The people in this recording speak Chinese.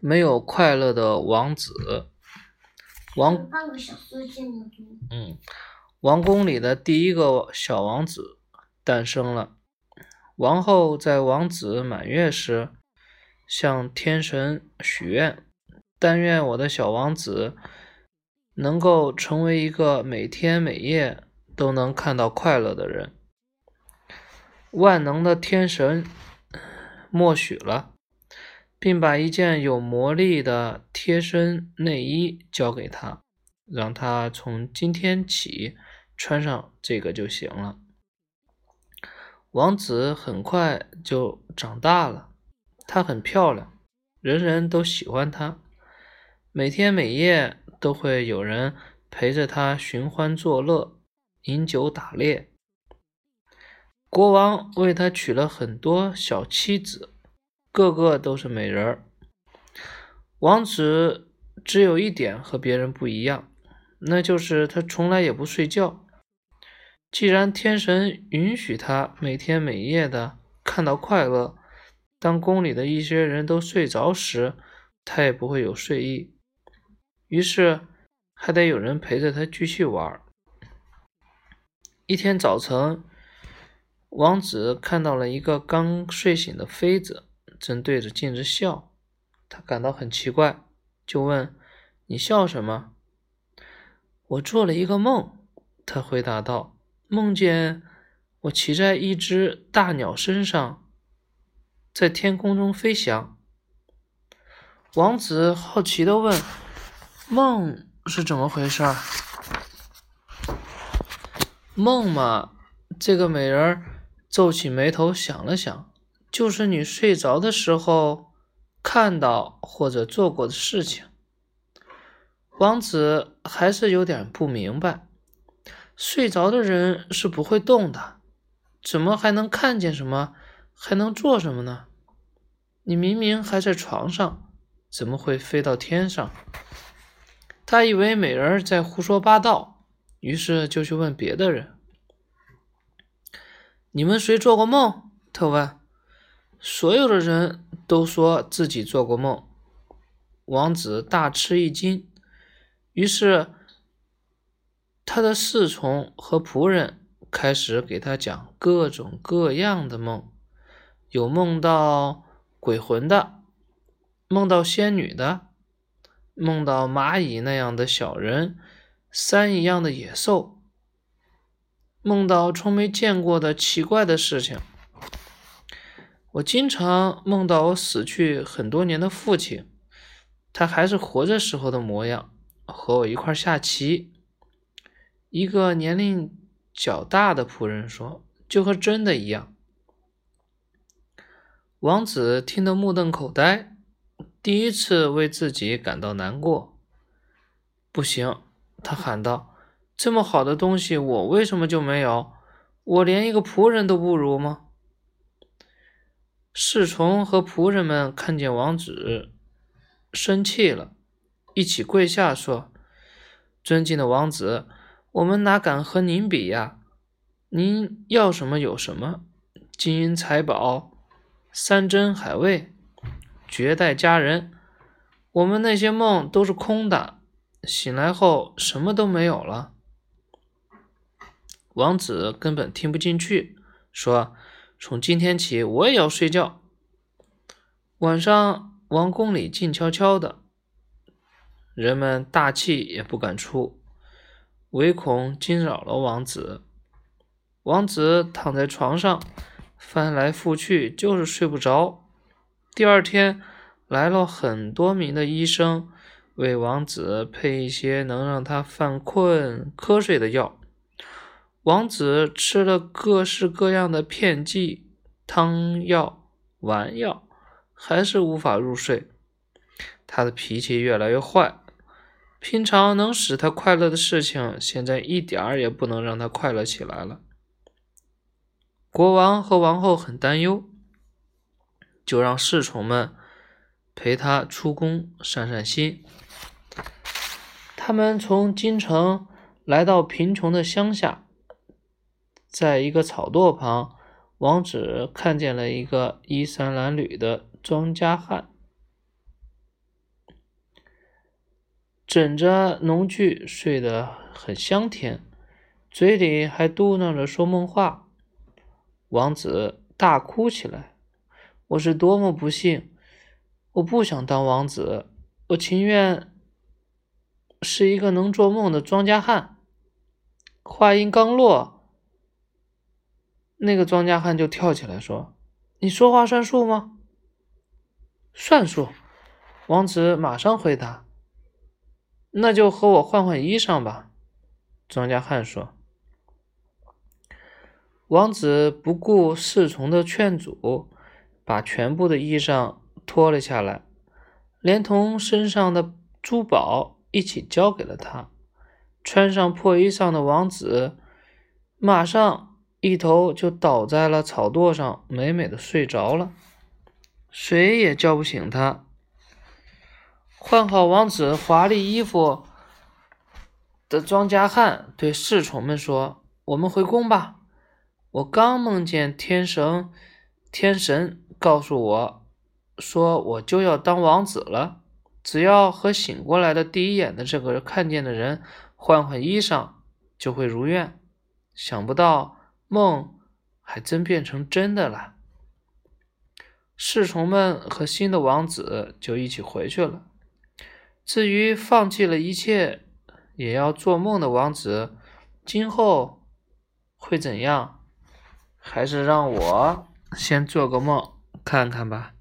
没有快乐的王子。王半个小时见得多。嗯，王宫里的第一个小王子诞生了。王后在王子满月时向天神许愿：“但愿我的小王子能够成为一个每天每夜都能看到快乐的人。”万能的天神默许了，并把一件有魔力的贴身内衣交给他，让他从今天起穿上这个就行了。王子很快就长大了，她很漂亮，人人都喜欢她，每天每夜都会有人陪着她寻欢作乐、饮酒打猎。国王为他娶了很多小妻子，个个都是美人儿。王子只有一点和别人不一样，那就是他从来也不睡觉。既然天神允许他每天每夜的看到快乐，当宫里的一些人都睡着时，他也不会有睡意。于是还得有人陪着他继续玩。一天早晨。王子看到了一个刚睡醒的妃子，正对着镜子笑，他感到很奇怪，就问：“你笑什么？”“我做了一个梦。”他回答道，“梦见我骑在一只大鸟身上，在天空中飞翔。”王子好奇地问：“梦是怎么回事？”“梦嘛，这个美人。”皱起眉头想了想，就是你睡着的时候看到或者做过的事情。王子还是有点不明白，睡着的人是不会动的，怎么还能看见什么，还能做什么呢？你明明还在床上，怎么会飞到天上？他以为美人在胡说八道，于是就去问别的人。你们谁做过梦？他问。所有的人都说自己做过梦。王子大吃一惊，于是他的侍从和仆人开始给他讲各种各样的梦，有梦到鬼魂的，梦到仙女的，梦到蚂蚁那样的小人，山一样的野兽。梦到从没见过的奇怪的事情。我经常梦到我死去很多年的父亲，他还是活着时候的模样，和我一块下棋。一个年龄较大的仆人说：“就和真的一样。”王子听得目瞪口呆，第一次为自己感到难过。不行，他喊道。这么好的东西，我为什么就没有？我连一个仆人都不如吗？侍从和仆人们看见王子生气了，一起跪下说：“尊敬的王子，我们哪敢和您比呀？您要什么有什么，金银财宝、山珍海味、绝代佳人。我们那些梦都是空的，醒来后什么都没有了。”王子根本听不进去，说：“从今天起，我也要睡觉。晚上，王宫里静悄悄的，人们大气也不敢出，唯恐惊扰了王子。王子躺在床上，翻来覆去，就是睡不着。第二天，来了很多名的医生，为王子配一些能让他犯困、瞌睡的药。”王子吃了各式各样的片剂、汤药、丸药，还是无法入睡。他的脾气越来越坏，平常能使他快乐的事情，现在一点儿也不能让他快乐起来了。国王和王后很担忧，就让侍从们陪他出宫散散心。他们从京城来到贫穷的乡下。在一个草垛旁，王子看见了一个衣衫褴褛的庄稼汉。枕着农具睡得很香甜，嘴里还嘟囔着说梦话。王子大哭起来：“我是多么不幸！我不想当王子，我情愿是一个能做梦的庄稼汉。”话音刚落，那个庄稼汉就跳起来说：“你说话算数吗？”“算数。”王子马上回答。“那就和我换换衣裳吧。”庄稼汉说。王子不顾侍从的劝阻，把全部的衣裳脱了下来，连同身上的珠宝一起交给了他。穿上破衣裳的王子，马上一头就倒在了草垛上，美美的睡着了，谁也叫不醒他。换好王子华丽衣服的庄稼汉对侍从们说：“我们回宫吧。我刚梦见天神，天神告诉我，说我就要当王子了。只要和醒过来的第一眼的这个看见的人。”换换衣裳就会如愿，想不到梦还真变成真的了。侍从们和新的王子就一起回去了。至于放弃了一切也要做梦的王子，今后会怎样？还是让我先做个梦看看吧。